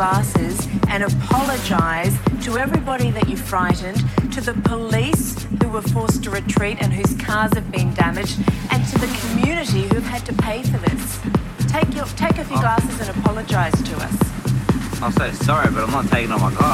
glasses and apologize to everybody that you frightened, to the police who were forced to retreat and whose cars have been damaged, and to the community who've had to pay for this. Take, your, take off your oh. glasses and apologize to us. I'll say sorry, but I'm not taking off my glasses.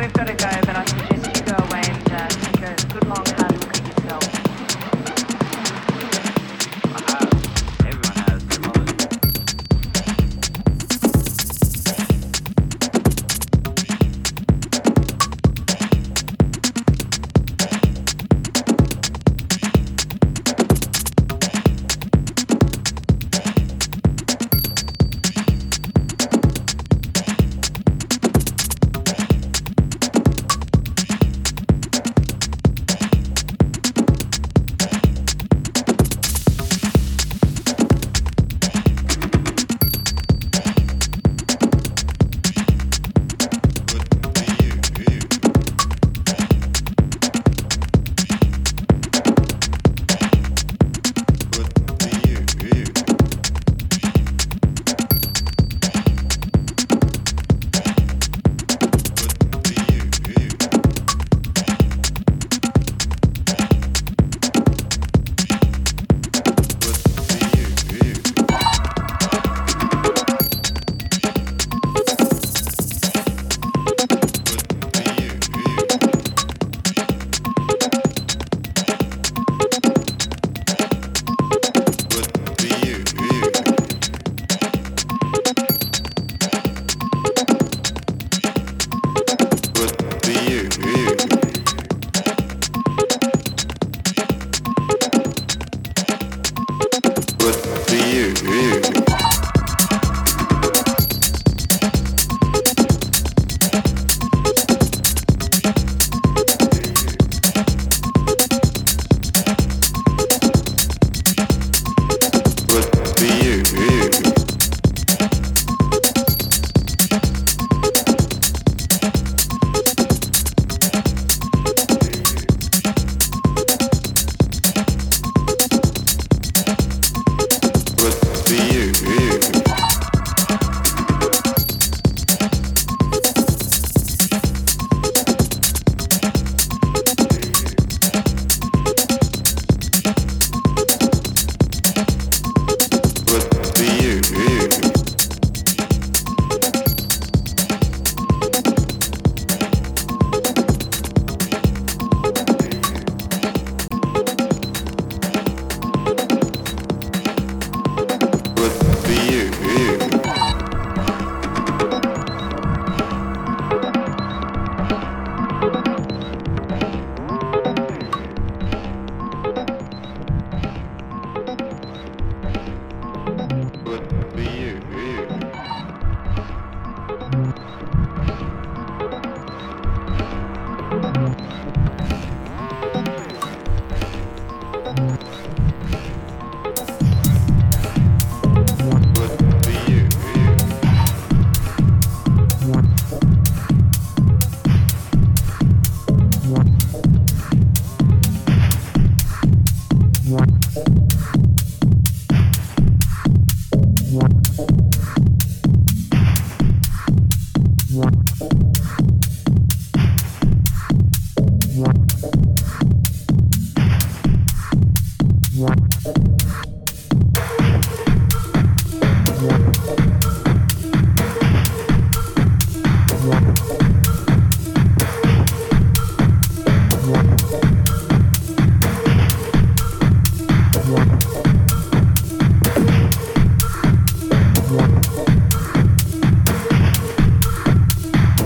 Well, we've got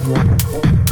one, one.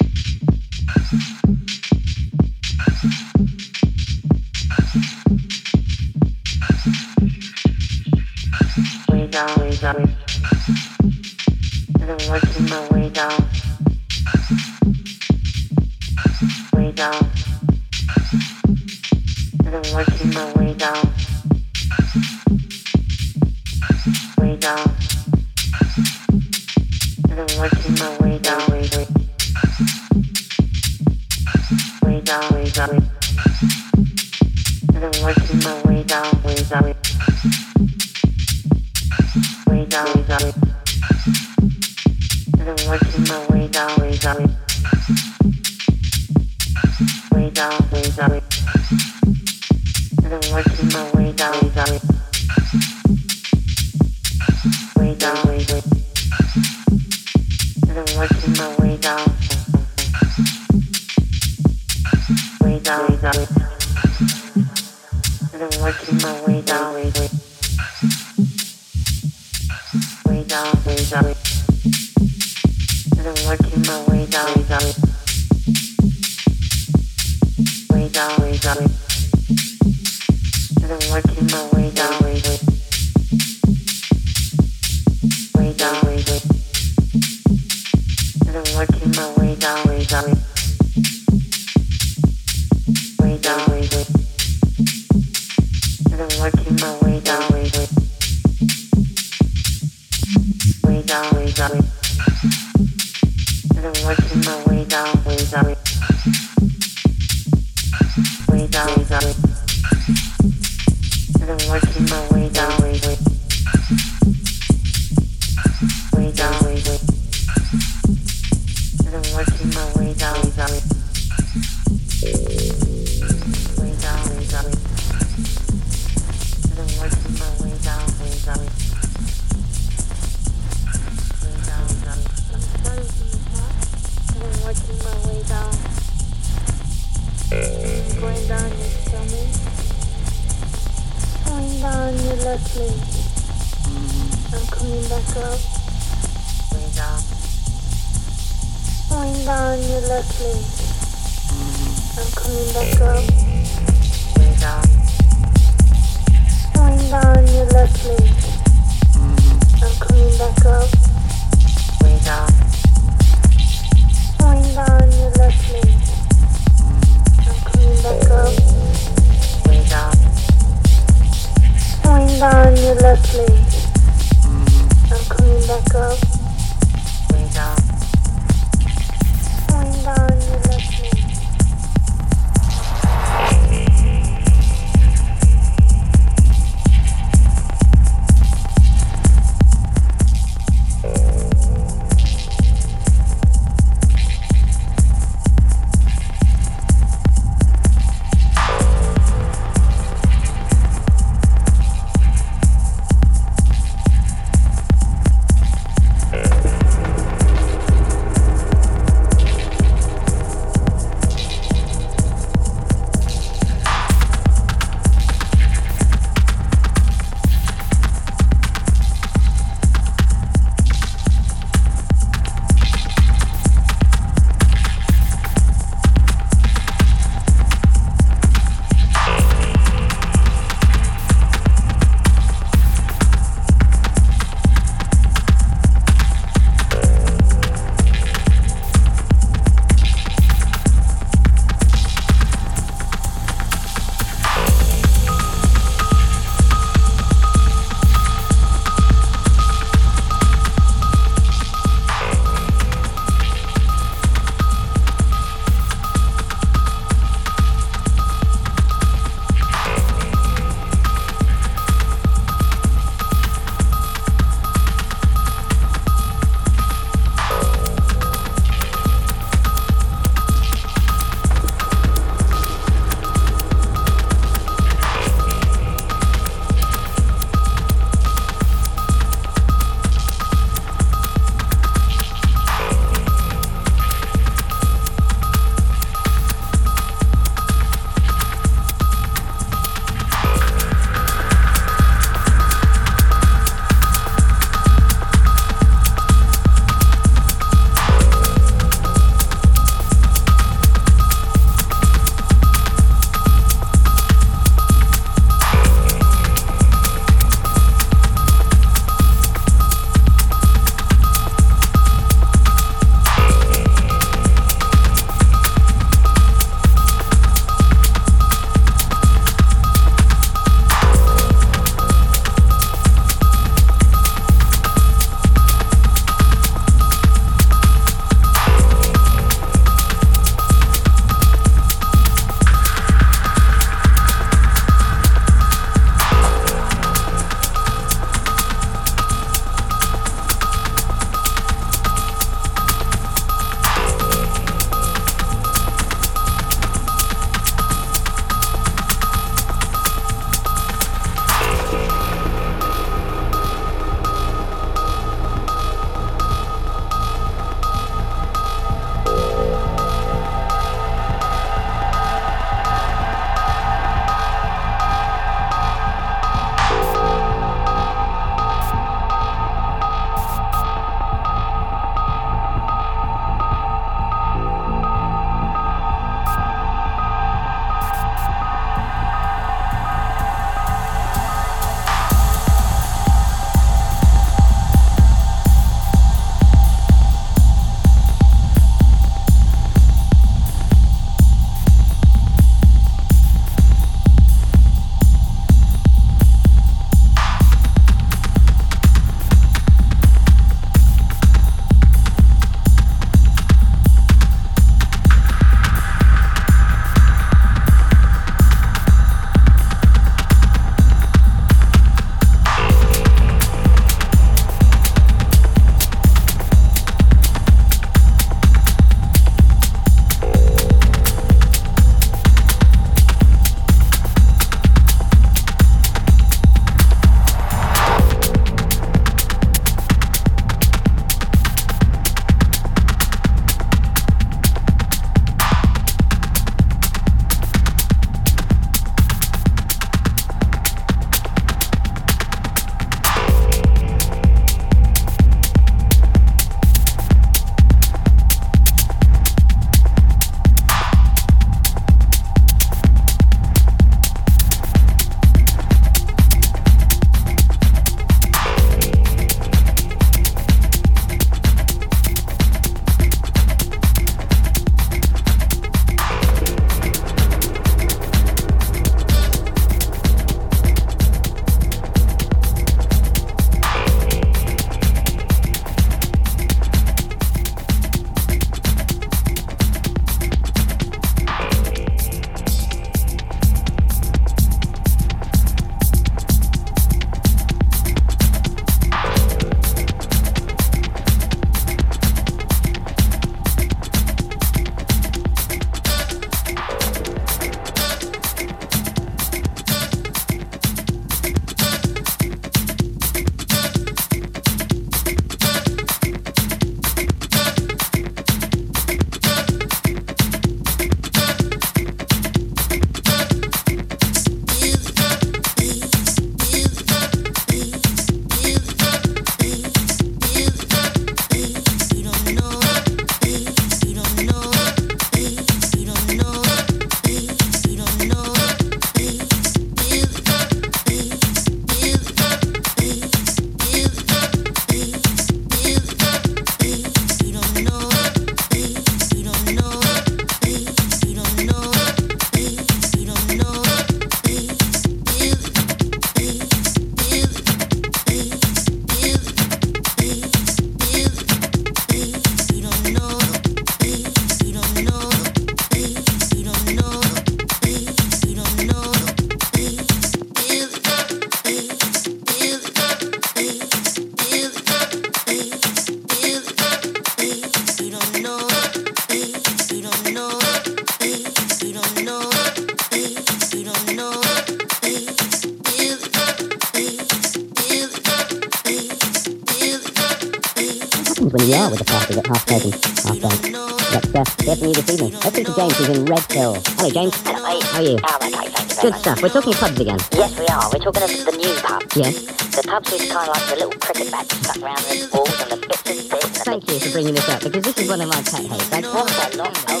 Good stuff. We're talking pubs again. Yes, we are. We're talking of the new pub. Yes. The pubs with kind of like the little cricket bats stuck around the walls and the bits and bits. Thank you for bringing this up because this is one of my pet hates. The... What's that not?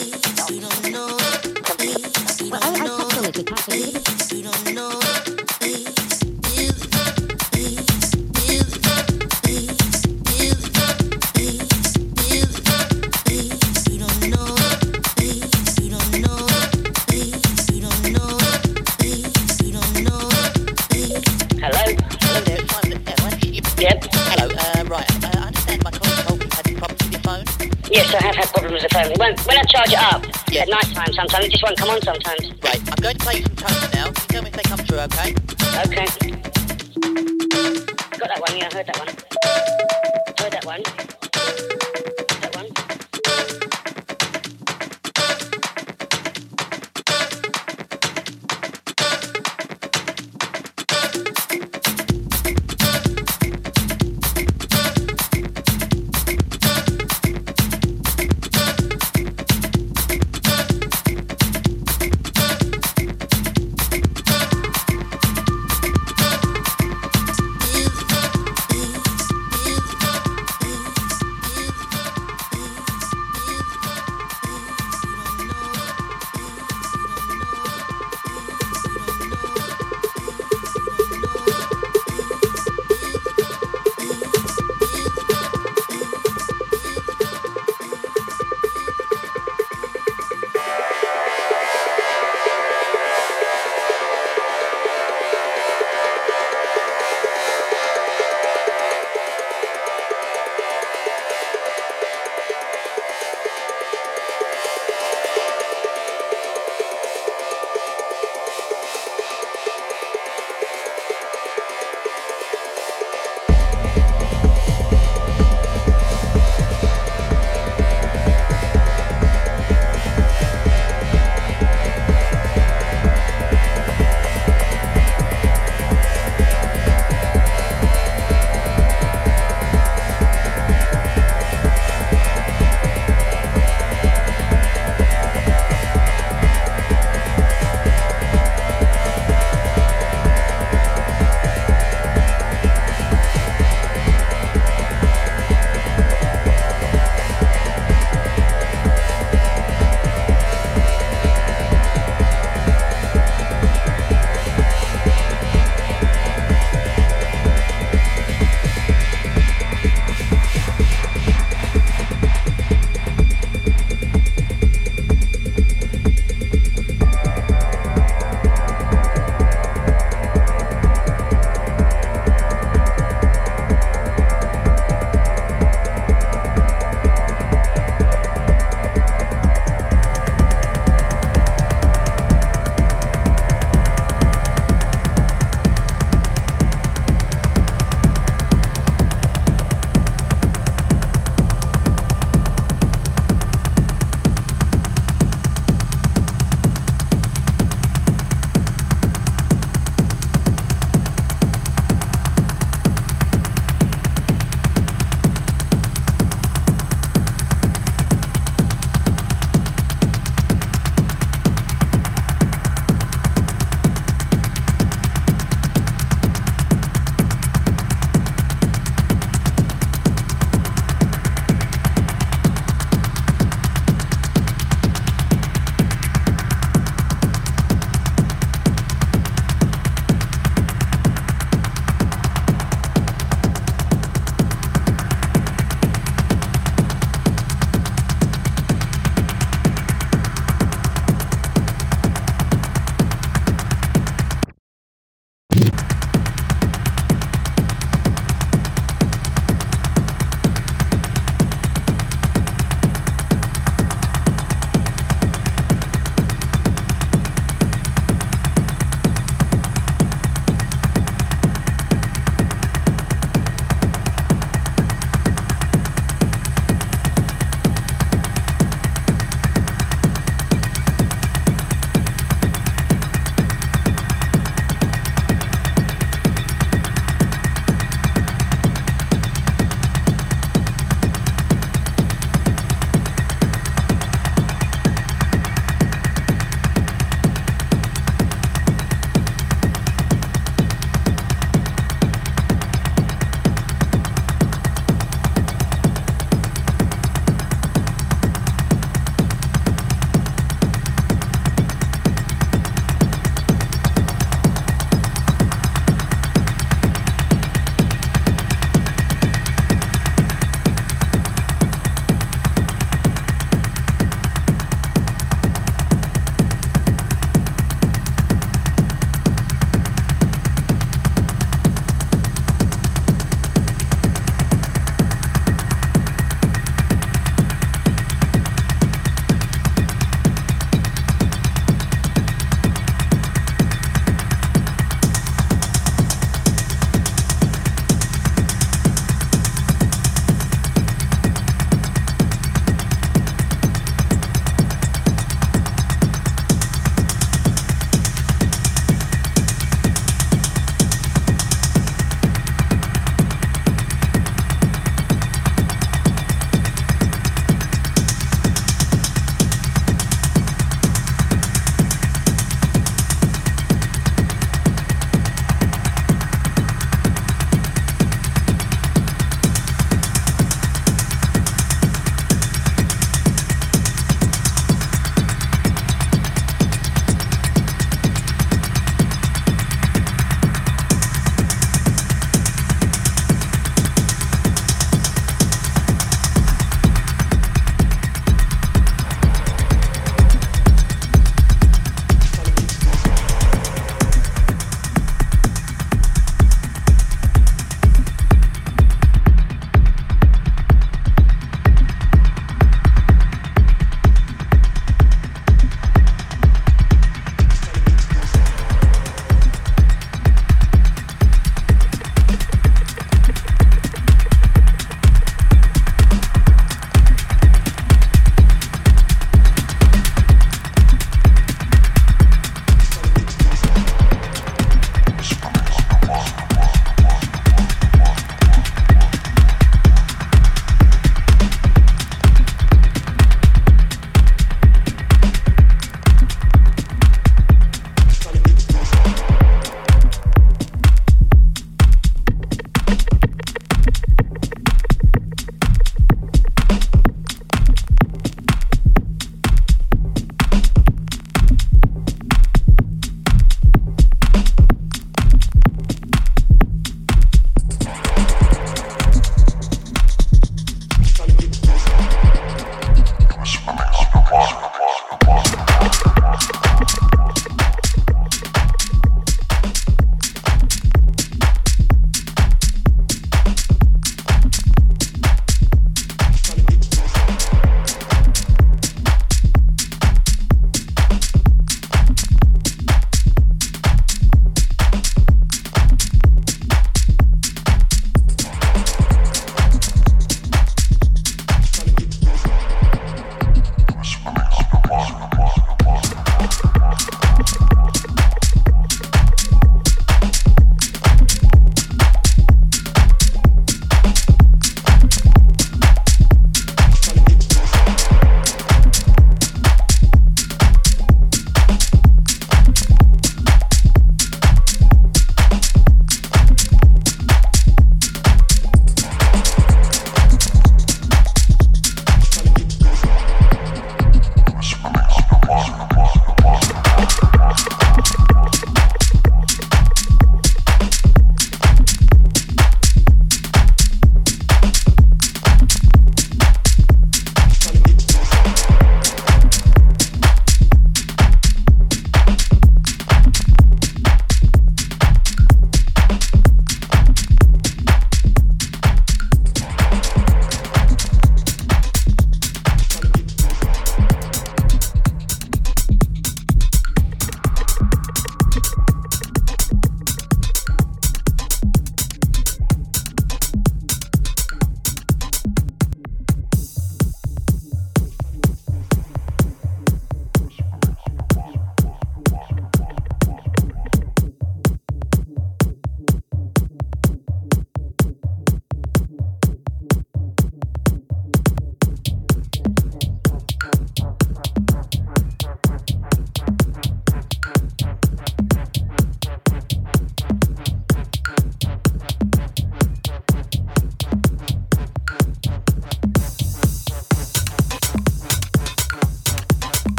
At night time sometimes, it just won't come on sometimes. Right, I'm going to play some tones now. Tell me if they come through, okay? Okay. Got that one, yeah, I heard that one.